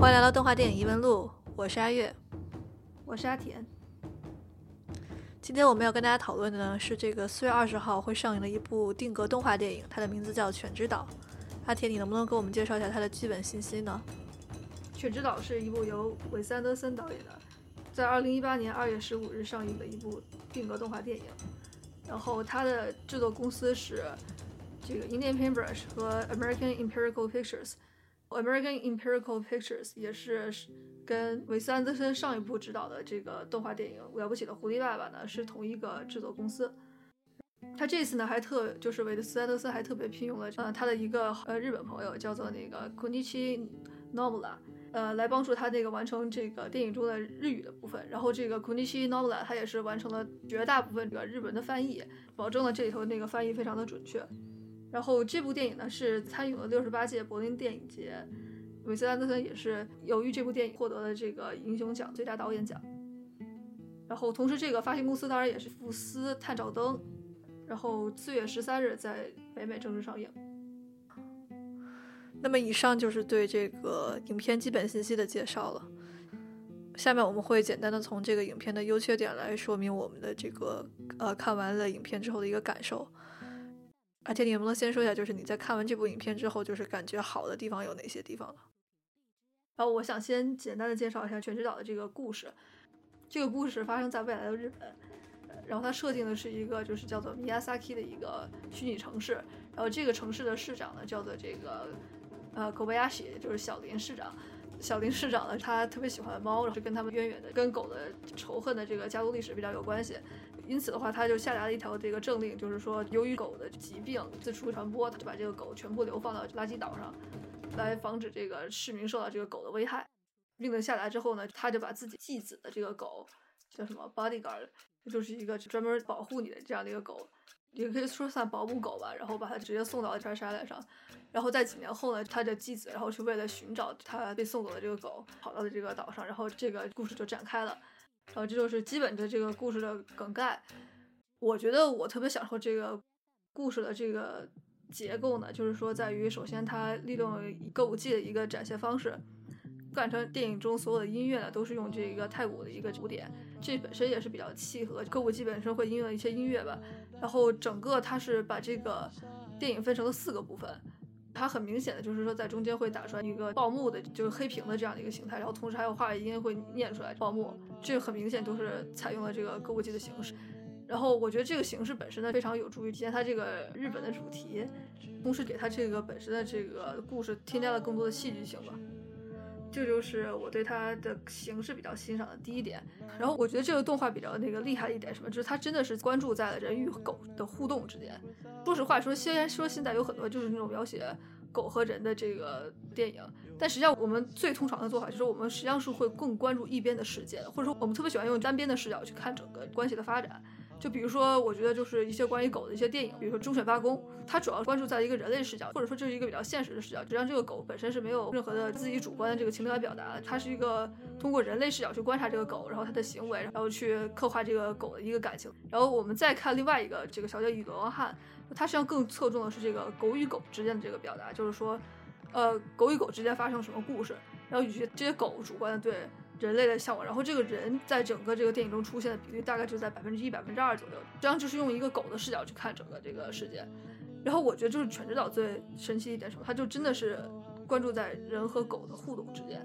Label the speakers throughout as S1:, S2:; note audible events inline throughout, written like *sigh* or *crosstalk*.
S1: 欢迎来到动画电影疑问录，我是阿月，
S2: 我是阿田。
S1: 今天我们要跟大家讨论的呢是这个四月二十号会上映的一部定格动画电影，它的名字叫《犬之岛》。阿田，你能不能给我们介绍一下它的基本信息呢？
S2: 《犬之岛》是一部由韦斯安德森导演的，在二零一八年二月十五日上映的一部定格动画电影。然后它的制作公司是这个 Indian Paintbrush 和 American Empirical Pictures。American Empirical Pictures 也是跟韦斯安德森上一部执导的这个动画电影《了不起的狐狸爸爸》呢是同一个制作公司。他这次呢还特就是韦斯安德森还特别聘用了呃他的一个呃日本朋友叫做那个 Kunichi Nobula，呃来帮助他那个完成这个电影中的日语的部分。然后这个 Kunichi Nobula 他也是完成了绝大部分这个日文的翻译，保证了这里头那个翻译非常的准确。然后这部电影呢是参与了六十八届柏林电影节，韦斯安德森也是由于这部电影获得了这个英雄奖最佳导演奖。然后同时这个发行公司当然也是福斯探照灯。然后四月十三日在北美正式上映。
S1: 那么以上就是对这个影片基本信息的介绍了。下面我们会简单的从这个影片的优缺点来说明我们的这个呃看完了影片之后的一个感受。而且你能不能先说一下，就是你在看完这部影片之后，就是感觉好的地方有哪些地方呢？
S2: 然后我想先简单的介绍一下《全知岛》的这个故事。这个故事发生在未来的日本，然后它设定的是一个就是叫做 Miyazaki 的一个虚拟城市。然后这个城市的市长呢叫做这个呃 Kobayashi，就是小林市长。小林市长呢他特别喜欢猫，是跟他们渊源的、跟狗的仇恨的这个家族历史比较有关系。因此的话，他就下达了一条这个政令，就是说，由于狗的疾病四处传播，他就把这个狗全部流放到垃圾岛上，来防止这个市民受到这个狗的危害。命令下达之后呢，他就把自己继子的这个狗，叫什么 bodyguard，就是一个专门保护你的这样的一个狗，也可以说算保姆狗吧。然后把它直接送到了这沙滩上。然后在几年后呢，他的继子，然后是为了寻找他被送走的这个狗，跑到了这个岛上。然后这个故事就展开了。然后这就是基本的这个故事的梗概。我觉得我特别享受这个故事的这个结构呢，就是说在于首先它利用歌舞伎的一个展现方式，贯穿电影中所有的音乐呢都是用这一个太鼓的一个鼓点，这本身也是比较契合歌舞伎本身会应用一些音乐吧。然后整个它是把这个电影分成了四个部分。它很明显的就是说，在中间会打出来一个报幕的，就是黑屏的这样的一个形态，然后同时还有话音会念出来报幕，这个很明显都是采用了这个歌舞伎的形式。然后我觉得这个形式本身呢，非常有助于体现它这个日本的主题，同时给它这个本身的这个故事添加了更多的戏剧性吧。这就是我对它的形式比较欣赏的第一点。然后我觉得这个动画比较那个厉害的一点什么，就是它真的是关注在了人与狗的互动之间。说实话说，虽然说现在有很多就是那种描写狗和人的这个电影，但实际上我们最通常的做法就是我们实际上是会更关注一边的世界，或者说我们特别喜欢用单边的视角去看整个关系的发展。就比如说，我觉得就是一些关于狗的一些电影，比如说《忠犬八公》，它主要关注在一个人类视角，或者说这是一个比较现实的视角，实际上这个狗本身是没有任何的自己主观的这个情感表达的，它是一个通过人类视角去观察这个狗，然后它的行为，然后去刻画这个狗的一个感情。然后我们再看另外一个这个《小姐与流浪汉》，它实际上更侧重的是这个狗与狗之间的这个表达，就是说，呃，狗与狗之间发生什么故事，然后与这些狗主观的对。人类的向往，然后这个人在整个这个电影中出现的比例大概就在百分之一、百分之二左右。实际上就是用一个狗的视角去看整个这个世界。然后我觉得就是《犬之岛》最神奇一点什么，它就真的是关注在人和狗的互动之间。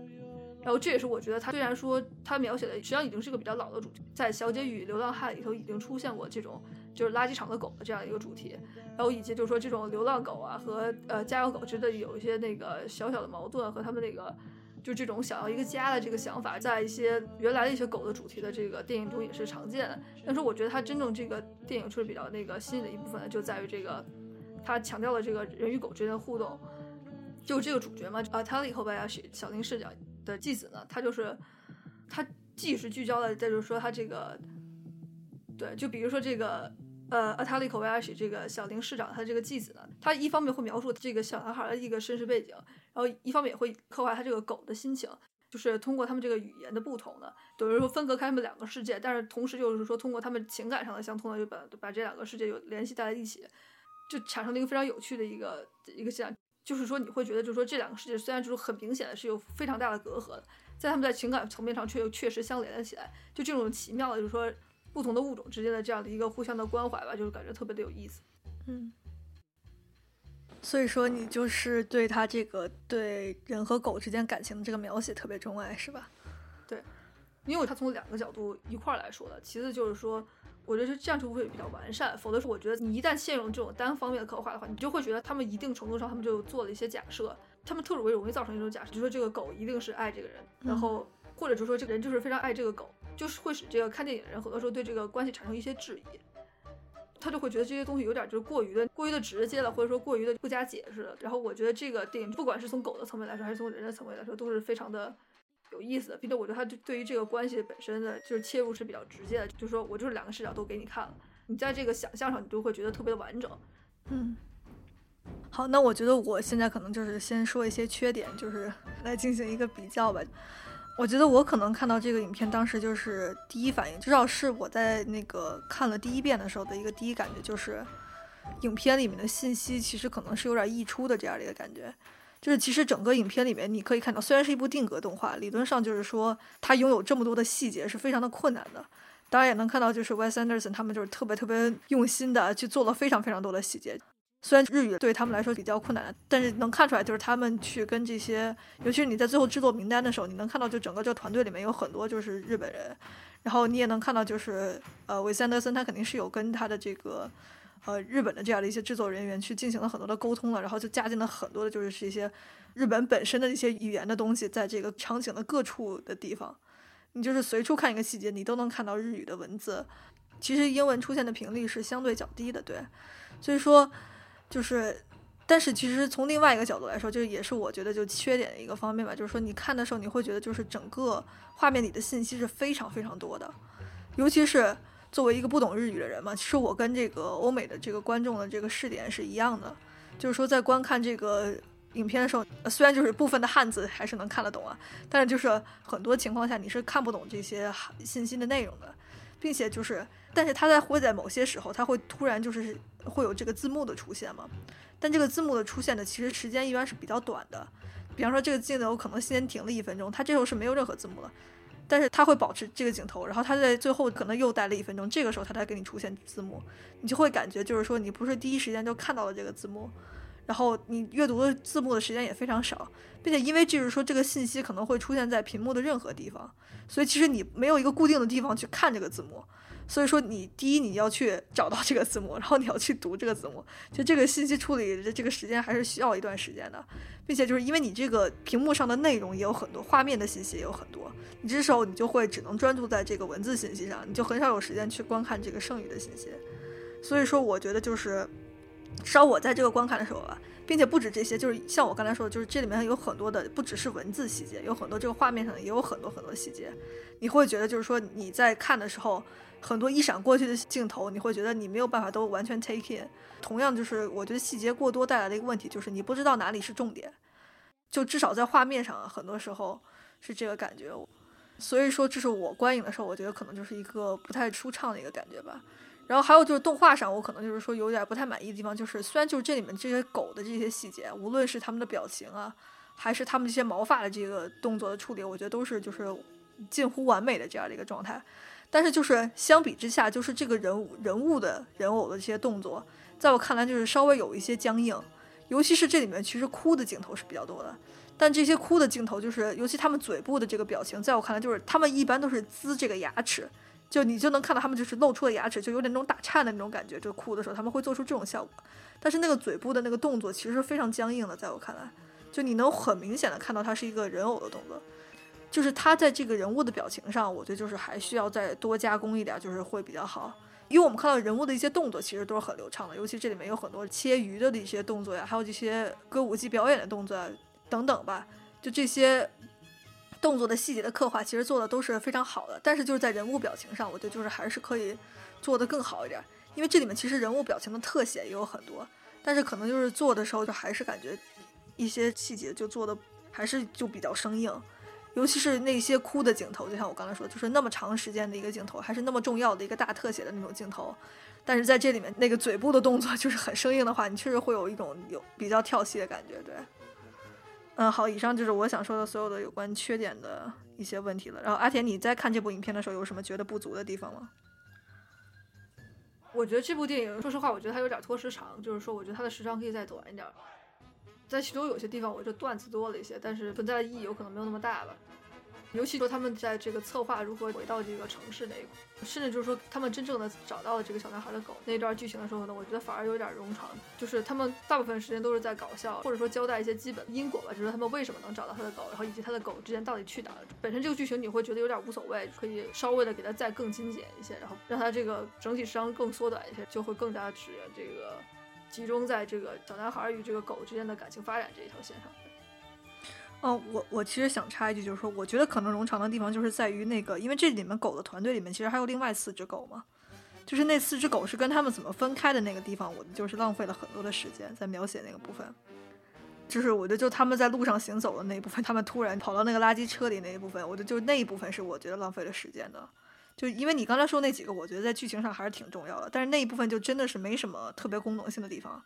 S2: 然后这也是我觉得它虽然说它描写的实际上已经是个比较老的主题，在《小姐与流浪汉》里头已经出现过这种就是垃圾场的狗的这样一个主题。然后以及就是说这种流浪狗啊和呃家有狗之间的有一些那个小小的矛盾和他们那个。就这种想要一个家的这个想法，在一些原来的一些狗的主题的这个电影中也是常见的。但是我觉得它真正这个电影确实比较那个吸引的一部分，就在于这个，它强调了这个人与狗之间的互动。就这个主角嘛，啊，他里后边要是小林视角的继子呢，他就是他既是聚焦了，再就是说他这个，对，就比如说这个。呃，阿塔利口维亚许这个小林市长，他这个继子呢，他一方面会描述这个小男孩的一个身世背景，然后一方面也会刻画他这个狗的心情，就是通过他们这个语言的不同呢，等于说分隔开他们两个世界，但是同时就是说通过他们情感上的相通呢，就把把这两个世界有联系在了一起，就产生了一个非常有趣的一个一个现象。就是说你会觉得，就是说这两个世界虽然就是很明显的是有非常大的隔阂的，在他们在情感层面上却又确实相连了起来，就这种奇妙的，就是说不同的物种之间的这样的一个互相的关怀吧，就是感觉特别的有意思。
S1: 嗯，所以说你就是对他这个对人和狗之间感情的这个描写特别钟爱，是吧？
S2: 对，因为他从两个角度一块儿来说的。其次就是说，我觉得是这样就会比较完善，否则说我觉得你一旦陷入这种单方面的刻画的话，你就会觉得他们一定程度上他们就做了一些假设，他们特别容易造成一种假设，就说这个狗一定是爱这个人，然后或者就说这个人就是非常爱这个狗，就是会使这个看电影的人很多时候对这个关系产生一些质疑。他就会觉得这些东西有点就是过于的过于的直接了，或者说过于的不加解释了。然后我觉得这个电影不管是从狗的层面来说，还是从人的层面来说，都是非常的有意思的。并且我觉得他对于这个关系本身的就是切入是比较直接的，就是说我就是两个视角都给你看了，你在这个想象上你就会觉得特别的完整。
S1: 嗯，好，那我觉得我现在可能就是先说一些缺点，就是来进行一个比较吧。我觉得我可能看到这个影片，当时就是第一反应，至少是我在那个看了第一遍的时候的一个第一感觉，就是影片里面的信息其实可能是有点溢出的这样的一个感觉。就是其实整个影片里面，你可以看到，虽然是一部定格动画，理论上就是说它拥有这么多的细节是非常的困难的。当然也能看到，就是 Wes Anderson 他们就是特别特别用心的去做了非常非常多的细节。虽然日语对他们来说比较困难，但是能看出来，就是他们去跟这些，尤其是你在最后制作名单的时候，你能看到，就整个这个团队里面有很多就是日本人，然后你也能看到，就是呃，韦森德森他肯定是有跟他的这个呃日本的这样的一些制作人员去进行了很多的沟通了，然后就加进了很多的就是一些日本本身的一些语言的东西，在这个场景的各处的地方，你就是随处看一个细节，你都能看到日语的文字，其实英文出现的频率是相对较低的，对，所以说。就是，但是其实从另外一个角度来说，就是也是我觉得就缺点的一个方面吧。就是说，你看的时候，你会觉得就是整个画面里的信息是非常非常多的，尤其是作为一个不懂日语的人嘛，其实我跟这个欧美的这个观众的这个视点是一样的，就是说在观看这个影片的时候，虽然就是部分的汉字还是能看得懂啊，但是就是很多情况下你是看不懂这些信息的内容的，并且就是。但是它在会在某些时候，它会突然就是会有这个字幕的出现嘛？但这个字幕的出现的，其实时间一般是比较短的。比方说这个镜头可能先停了一分钟，它这时候是没有任何字幕了，但是它会保持这个镜头，然后它在最后可能又待了一分钟，这个时候它才给你出现字幕，你就会感觉就是说你不是第一时间就看到了这个字幕，然后你阅读的字幕的时间也非常少，并且因为就是说这个信息可能会出现在屏幕的任何地方，所以其实你没有一个固定的地方去看这个字幕。所以说，你第一你要去找到这个字幕，然后你要去读这个字幕，就这个信息处理的这个时间还是需要一段时间的，并且就是因为你这个屏幕上的内容也有很多，画面的信息也有很多，你这时候你就会只能专注在这个文字信息上，你就很少有时间去观看这个剩余的信息。所以说，我觉得就是，至少我在这个观看的时候啊，并且不止这些，就是像我刚才说的，就是这里面有很多的，不只是文字细节，有很多这个画面上也有很多很多细节，你会觉得就是说你在看的时候。很多一闪过去的镜头，你会觉得你没有办法都完全 take in。同样，就是我觉得细节过多带来的一个问题，就是你不知道哪里是重点。就至少在画面上，很多时候是这个感觉。所以说，这是我观影的时候，我觉得可能就是一个不太舒畅的一个感觉吧。然后还有就是动画上，我可能就是说有点不太满意的地方，就是虽然就是这里面这些狗的这些细节，无论是他们的表情啊，还是他们这些毛发的这个动作的处理，我觉得都是就是近乎完美的这样的一个状态。但是就是相比之下，就是这个人物人物的人偶的这些动作，在我看来就是稍微有一些僵硬，尤其是这里面其实哭的镜头是比较多的。但这些哭的镜头，就是尤其他们嘴部的这个表情，在我看来就是他们一般都是呲这个牙齿，就你就能看到他们就是露出了牙齿，就有点那种打颤的那种感觉。就哭的时候他们会做出这种效果，但是那个嘴部的那个动作其实非常僵硬的，在我看来，就你能很明显的看到它是一个人偶的动作。就是他在这个人物的表情上，我觉得就是还需要再多加工一点，就是会比较好。因为我们看到人物的一些动作其实都是很流畅的，尤其这里面有很多切鱼的一些动作呀，还有这些歌舞伎表演的动作啊等等吧。就这些动作的细节的刻画，其实做的都是非常好的。但是就是在人物表情上，我觉得就是还是可以做的更好一点。因为这里面其实人物表情的特写也有很多，但是可能就是做的时候就还是感觉一些细节就做的还是就比较生硬。尤其是那些哭的镜头，就像我刚才说，就是那么长时间的一个镜头，还是那么重要的一个大特写的那种镜头。但是在这里面，那个嘴部的动作 *laughs* 就是很生硬的话，你确实会有一种有比较跳戏的感觉。对，嗯，好，以上就是我想说的所有的有关缺点的一些问题了。然后阿田，你在看这部影片的时候有什么觉得不足的地方吗？
S2: 我觉得这部电影，说实话，我觉得它有点拖时长，就是说，我觉得它的时长可以再短一点。在其中有些地方，我就段子多了一些，但是存在的意义有可能没有那么大吧。尤其说他们在这个策划如何回到这个城市那一块，甚至就是说他们真正的找到了这个小男孩的狗那段剧情的时候呢，我觉得反而有点冗长。就是他们大部分时间都是在搞笑，或者说交代一些基本因果吧，就是他们为什么能找到他的狗，然后以及他的狗之间到底去哪了。本身这个剧情你会觉得有点无所谓，可以稍微的给它再更精简一些，然后让它这个整体时长更缩短一些，就会更加指这个集中在这个小男孩与这个狗之间的感情发展这一条线上。
S1: 哦，我我其实想插一句，就是说，我觉得可能冗长的地方就是在于那个，因为这里面狗的团队里面其实还有另外四只狗嘛，就是那四只狗是跟他们怎么分开的那个地方，我就是浪费了很多的时间在描写那个部分，就是我觉得就他们在路上行走的那一部分，他们突然跑到那个垃圾车里那一部分，我觉得就那一部分是我觉得浪费了时间的，就因为你刚才说那几个，我觉得在剧情上还是挺重要的，但是那一部分就真的是没什么特别功能性的地方。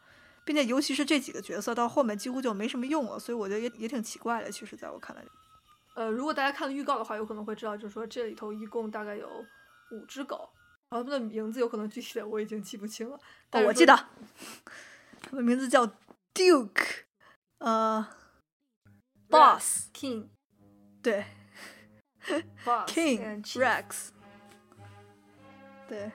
S1: 并且，尤其是这几个角色到后面几乎就没什么用了，所以我觉得也也挺奇怪的。其实，在我看来，
S2: 呃，如果大家看了预告的话，有可能会知道，就是说这里头一共大概有五只狗，然后它们的名字有可能具体的我已经记不清了。哦，
S1: 我记得，它们名字叫 Duke，呃，Boss，King，对，*laughs* King，Rex，对，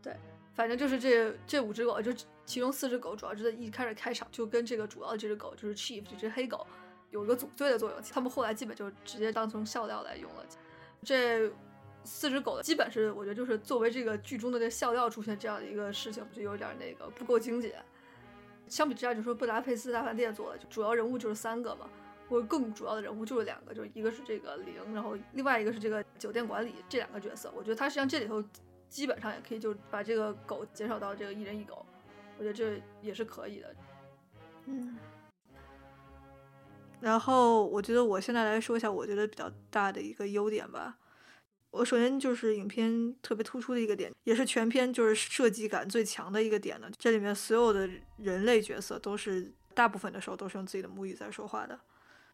S2: 对，反正就是这这五只狗就。其中四只狗主要是在一开始开场就跟这个主要的这只狗就是 Chief 这只黑狗有一个组队的作用，他们后来基本就直接当成笑料来用了。这四只狗的基本是我觉得就是作为这个剧中的这笑料出现这样的一个事情，就有点那个不够精简。相比之下，就说布达佩斯大饭店做的，就主要人物就是三个嘛，或者更主要的人物就是两个，就是一个是这个零，然后另外一个是这个酒店管理这两个角色。我觉得他实际上这里头基本上也可以就把这个狗减少到这个一人一狗。我觉得这也是可以的，
S1: 嗯。然后我觉得我现在来说一下，我觉得比较大的一个优点吧。我首先就是影片特别突出的一个点，也是全片就是设计感最强的一个点呢。这里面所有的人类角色都是大部分的时候都是用自己的母语在说话的，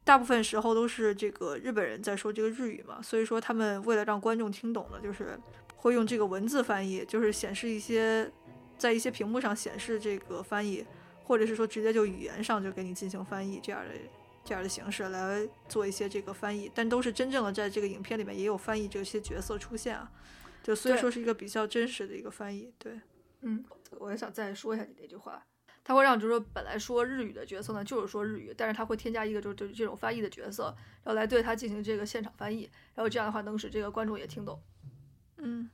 S1: 大部分时候都是这个日本人在说这个日语嘛，所以说他们为了让观众听懂呢，就是会用这个文字翻译，就是显示一些。在一些屏幕上显示这个翻译，或者是说直接就语言上就给你进行翻译这样的这样的形式来做一些这个翻译，但都是真正的在这个影片里面也有翻译这些角色出现啊，就所以说是一个比较真实的一个翻译。对，
S2: 嗯，我也想再说一下你那句话，他会让就是说本来说日语的角色呢就是说日语，但是他会添加一个就就这种翻译的角色，然后来对他进行这个现场翻译，然后这样的话能使这个观众也听懂。
S1: 嗯。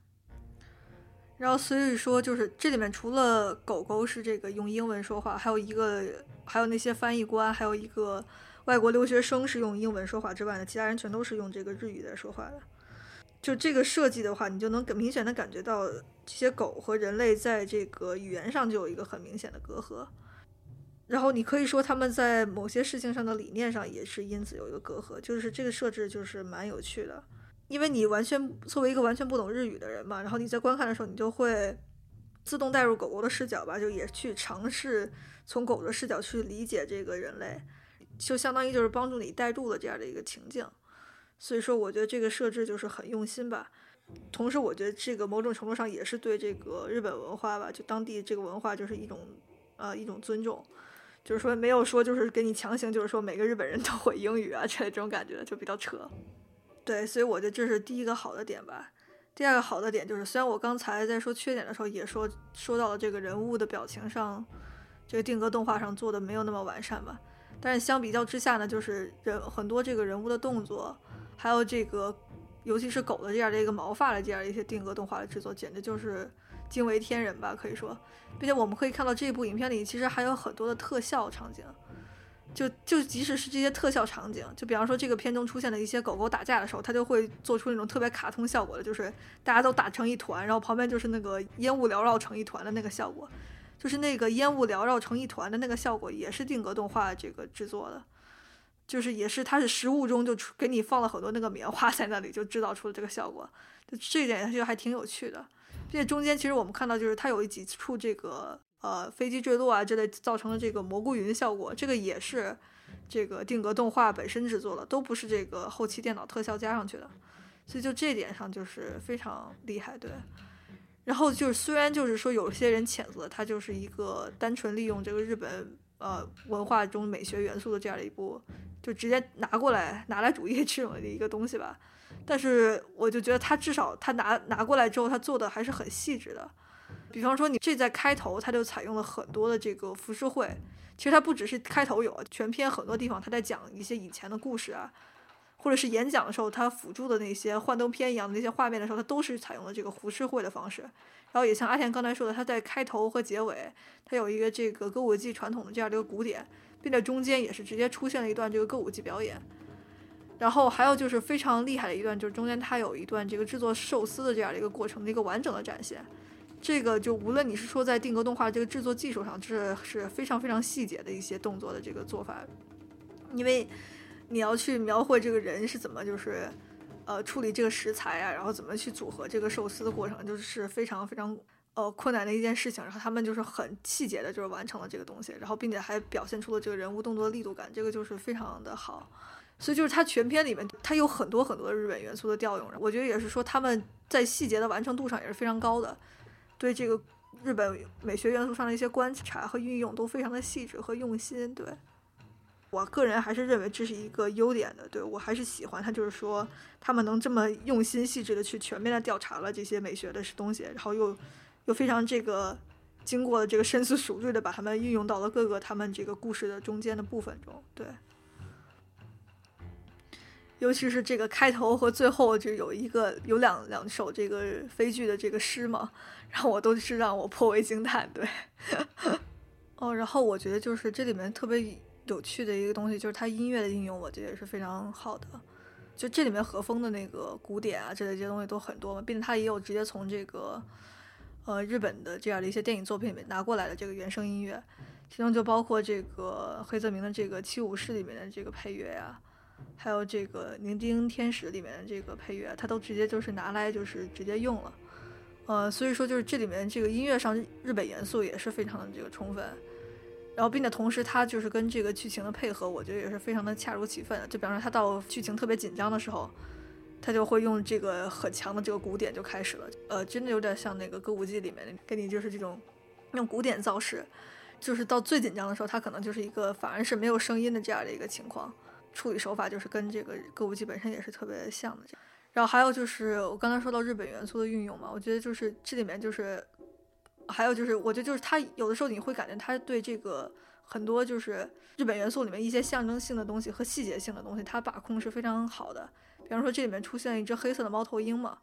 S1: 然后所以说，就是这里面除了狗狗是这个用英文说话，还有一个，还有那些翻译官，还有一个外国留学生是用英文说话之外呢，其他人全都是用这个日语在说话的。就这个设计的话，你就能明显的感觉到这些狗和人类在这个语言上就有一个很明显的隔阂。然后你可以说他们在某些事情上的理念上也是因此有一个隔阂，就是这个设置就是蛮有趣的。因为你完全作为一个完全不懂日语的人嘛，然后你在观看的时候，你就会自动带入狗狗的视角吧，就也去尝试从狗的视角去理解这个人类，就相当于就是帮助你带入了这样的一个情境。所以说，我觉得这个设置就是很用心吧。同时，我觉得这个某种程度上也是对这个日本文化吧，就当地这个文化就是一种呃一种尊重，就是说没有说就是给你强行就是说每个日本人都会英语啊这这种感觉就比较扯。对，所以我觉得这是第一个好的点吧。第二个好的点就是，虽然我刚才在说缺点的时候也说说到了这个人物的表情上，这个定格动画上做的没有那么完善吧，但是相比较之下呢，就是人很多这个人物的动作，还有这个尤其是狗的这样的一个毛发的这样一些定格动画的制作，简直就是惊为天人吧，可以说。并且我们可以看到这部影片里其实还有很多的特效场景。就就即使是这些特效场景，就比方说这个片中出现的一些狗狗打架的时候，它就会做出那种特别卡通效果的，就是大家都打成一团，然后旁边就是那个烟雾缭绕成一团的那个效果，就是那个烟雾缭绕成一团的那个效果也是定格动画这个制作的。就是也是它是实物中就给你放了很多那个棉花在那里，就制造出了这个效果。就这一点就还挺有趣的，并且中间其实我们看到就是它有几处这个呃飞机坠落啊之类造成了这个蘑菇云效果，这个也是这个定格动画本身制作的，都不是这个后期电脑特效加上去的，所以就这点上就是非常厉害，对。然后就是虽然就是说有些人谴责它就是一个单纯利用这个日本呃文化中美学元素的这样的一部，就直接拿过来拿来主义 *laughs* 这种的一个东西吧。但是我就觉得他至少他拿拿过来之后，他做的还是很细致的。比方说，你这在开头他就采用了很多的这个浮世绘，其实它不只是开头有，全篇很多地方他在讲一些以前的故事啊，或者是演讲的时候，他辅助的那些幻灯片一样的那些画面的时候，他都是采用了这个浮世绘的方式。然后也像阿田刚才说的，他在开头和结尾，他有一个这个歌舞伎传统的这样的一个古典，并且中间也是直接出现了一段这个歌舞伎表演。然后还有就是非常厉害的一段，就是中间它有一段这个制作寿司的这样的一个过程的一个完整的展现。这个就无论你是说在定格动画这个制作技术上，这是非常非常细节的一些动作的这个做法，因为你要去描绘这个人是怎么就是呃处理这个食材啊，然后怎么去组合这个寿司的过程，就是非常非常呃困难的一件事情。然后他们就是很细节的，就是完成了这个东西，然后并且还表现出了这个人物动作的力度感，这个就是非常的好。所以就是它全片里面，它有很多很多日本元素的调用，我觉得也是说他们在细节的完成度上也是非常高的，对这个日本美学元素上的一些观察和运用都非常的细致和用心。对我个人还是认为这是一个优点的，对我还是喜欢他，就是说他们能这么用心细致的去全面的调查了这些美学的东西，然后又又非常这个经过了这个深思熟虑的把它们运用到了各个他们这个故事的中间的部分中，对。尤其是这个开头和最后，就有一个有两两首这个飞剧的这个诗嘛，然后我都是让我颇为惊叹。对，*laughs* 哦，然后我觉得就是这里面特别有趣的一个东西，就是它音乐的应用，我觉得也是非常好的。就这里面和风的那个古典啊，这类这些东西都很多嘛，并且它也有直接从这个呃日本的这样的一些电影作品里面拿过来的这个原声音乐，其中就包括这个黑泽明的这个《七武士》里面的这个配乐呀。还有这个《宁丁天使》里面的这个配乐，它都直接就是拿来就是直接用了，呃，所以说就是这里面这个音乐上日本元素也是非常的这个充分，然后并且同时它就是跟这个剧情的配合，我觉得也是非常的恰如其分。就比方说它到剧情特别紧张的时候，它就会用这个很强的这个鼓点就开始了，呃，真的有点像那个歌舞伎里面给你就是这种用鼓点造势，就是到最紧张的时候，它可能就是一个反而是没有声音的这样的一个情况。处理手法就是跟这个歌舞伎本身也是特别像的，然后还有就是我刚才说到日本元素的运用嘛，我觉得就是这里面就是还有就是我觉得就是它有的时候你会感觉它对这个很多就是日本元素里面一些象征性的东西和细节性的东西，它把控是非常好的。比方说这里面出现了一只黑色的猫头鹰嘛，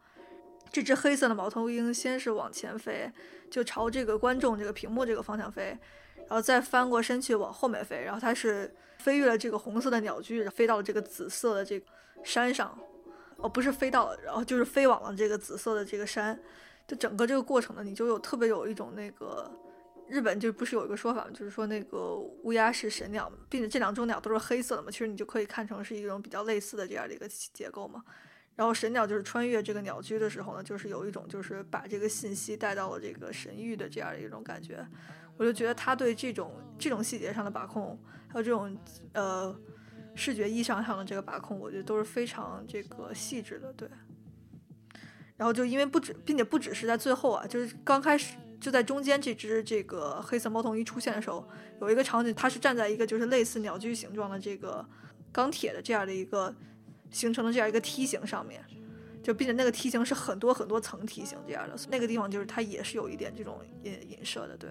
S1: 这只黑色的猫头鹰先是往前飞，就朝这个观众这个屏幕这个方向飞。然后再翻过身去往后面飞，然后它是飞越了这个红色的鸟居，飞到了这个紫色的这个山上，哦，不是飞到了，然后就是飞往了这个紫色的这个山。就整个这个过程呢，你就有特别有一种那个日本就不是有一个说法？就是说那个乌鸦是神鸟，并且这两种鸟都是黑色的嘛，其实你就可以看成是一种比较类似的这样的一个结构嘛。然后神鸟就是穿越这个鸟居的时候呢，就是有一种就是把这个信息带到了这个神域的这样的一种感觉。我就觉得他对这种这种细节上的把控，还有这种呃视觉意义上的这个把控，我觉得都是非常这个细致的。对。然后就因为不止，并且不只是在最后啊，就是刚开始就在中间这只这个黑色猫头鹰出现的时候，有一个场景，它是站在一个就是类似鸟居形状的这个钢铁的这样的一个形成的这样一个梯形上面，就并且那个梯形是很多很多层梯形这样的，那个地方就是它也是有一点这种隐隐射的，对。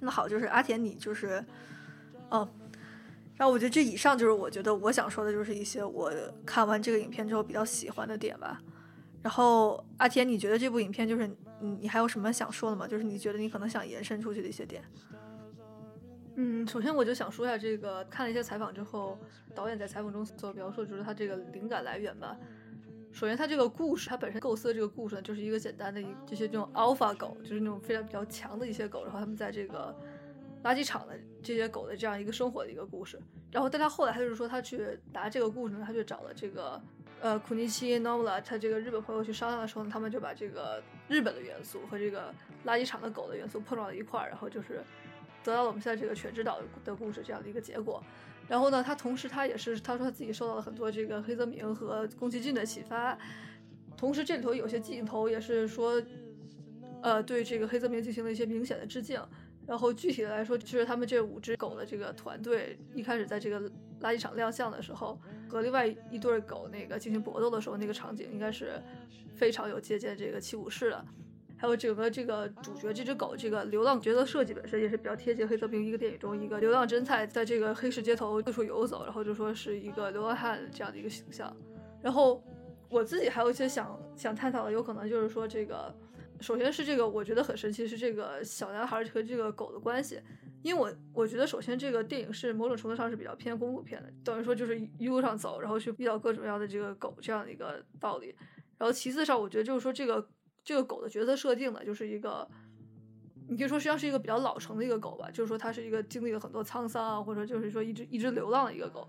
S1: 那好，就是阿田，你就是，哦，然后我觉得这以上就是我觉得我想说的，就是一些我看完这个影片之后比较喜欢的点吧。然后阿田，你觉得这部影片就是你你还有什么想说的吗？就是你觉得你可能想延伸出去的一些点？
S2: 嗯，首先我就想说一下这个，看了一些采访之后，导演在采访中所描述就是他这个灵感来源吧。首先，他这个故事，他本身构思的这个故事呢，就是一个简单的一这些这种 alpha 狗，就是那种非常比较强的一些狗，然后他们在这个垃圾场的这些狗的这样一个生活的一个故事。然后，但他后来他就是说，他去拿这个故事呢，他去找了这个呃库尼奇诺姆拉他这个日本朋友去商量的时候呢，他们就把这个日本的元素和这个垃圾场的狗的元素碰撞到一块儿，然后就是得到了我们现在这个犬之岛的故事这样的一个结果。然后呢，他同时他也是他说他自己受到了很多这个黑泽明和宫崎骏的启发，同时这里头有些镜头也是说，呃，对这个黑泽明进行了一些明显的致敬。然后具体的来说，就是他们这五只狗的这个团队一开始在这个垃圾场亮相的时候，和另外一对狗那个进行搏斗的时候，那个场景应该是非常有借鉴这个七武士的。还有整个这个主角这只狗，这个流浪角色设计本身也是比较贴近黑泽明一个电影中一个流浪侦探在这个黑市街头四处游走，然后就说是一个流浪汉这样的一个形象。然后我自己还有一些想想探讨的，有可能就是说这个。首先是这个，我觉得很神奇，是这个小男孩和这个狗的关系。因为我我觉得，首先这个电影是某种程度上是比较偏公路片的，等于说就是一路上走，然后去遇到各种各样的这个狗这样的一个道理。然后其次上，我觉得就是说这个这个狗的角色设定呢，就是一个，你可以说实际上是一个比较老成的一个狗吧，就是说它是一个经历了很多沧桑啊，或者说就是说一直一直流浪的一个狗。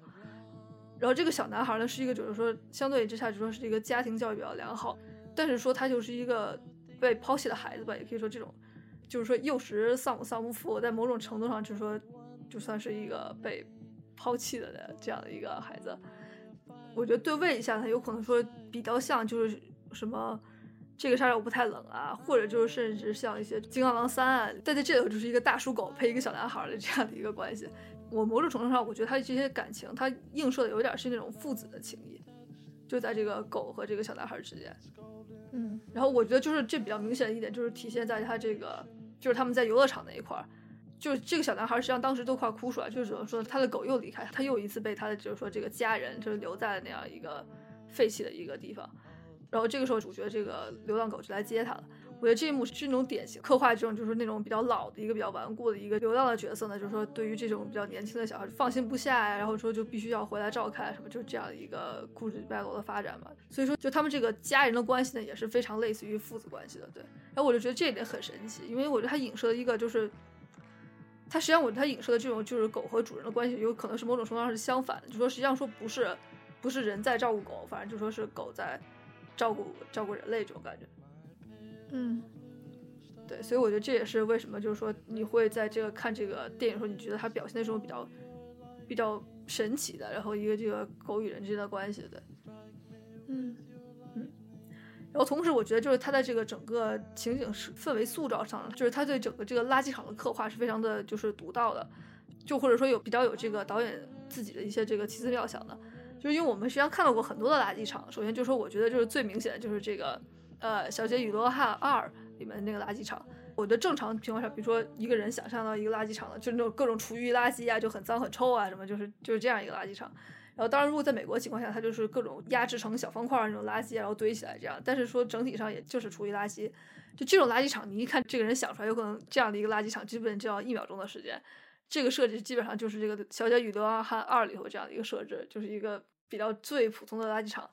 S2: 然后这个小男孩呢，是一个就是说相对之下就说是一个家庭教育比较良好，但是说他就是一个。被抛弃的孩子吧，也可以说这种，就是说幼时丧母丧母父，在某种程度上就是说，就算是一个被抛弃了的这样的一个孩子。我觉得对位一下，他有可能说比较像就是什么这个杀手不太冷啊，或者就是甚至像一些金刚狼三啊，但在这里就是一个大叔狗配一个小男孩的这样的一个关系。我某种程度上，我觉得他这些感情，他映射的有点是那种父子的情谊，就在这个狗和这个小男孩之间。
S1: 嗯，
S2: 然后我觉得就是这比较明显的一点，就是体现在他这个，就是他们在游乐场那一块儿，就是这个小男孩实际上当时都快哭出来，就是说他的狗又离开他，他又一次被他的就是说这个家人就是留在了那样一个废弃的一个地方，然后这个时候主角这个流浪狗就来接他了。我觉得这一幕是那种典型刻画这种就是那种比较老的一个比较顽固的一个流浪的角色呢，就是说对于这种比较年轻的小孩放心不下呀，然后说就必须要回来照看什么，就是这样一个故事脉络的发展嘛。所以说就他们这个家人的关系呢，也是非常类似于父子关系的，对。然后我就觉得这一点很神奇，因为我觉得它影射的一个就是，它实际上我觉得它影射的这种就是狗和主人的关系，有可能是某种程度上是相反的，就说实际上说不是不是人在照顾狗，反正就说是狗在照顾照顾人类这种感觉。
S1: 嗯，
S2: 对，所以我觉得这也是为什么，就是说你会在这个看这个电影时候，你觉得它表现的这种比较比较神奇的，然后一个这个狗与人之间的关系，对，
S1: 嗯。
S2: 嗯，然后同时我觉得就是它在这个整个情景是氛围塑造上，就是它对整个这个垃圾场的刻画是非常的就是独到的，就或者说有比较有这个导演自己的一些这个奇思妙想的，就是因为我们实际上看到过很多的垃圾场，首先就说我觉得就是最明显的就是这个。呃，《小姐与罗汉二》里面那个垃圾场，我觉得正常情况下，比如说一个人想象到一个垃圾场的，就是那种各种厨余垃圾啊，就很脏很臭啊，什么就是就是这样一个垃圾场。然后当然，如果在美国情况下，它就是各种压制成小方块那种垃圾，然后堆起来这样。但是说整体上也就是厨余垃圾，就这种垃圾场，你一看这个人想出来，有可能这样的一个垃圾场，基本就要一秒钟的时间。这个设计基本上就是这个《小姐与罗汉二》里头这样的一个设置，就是一个比较最普通的垃圾场。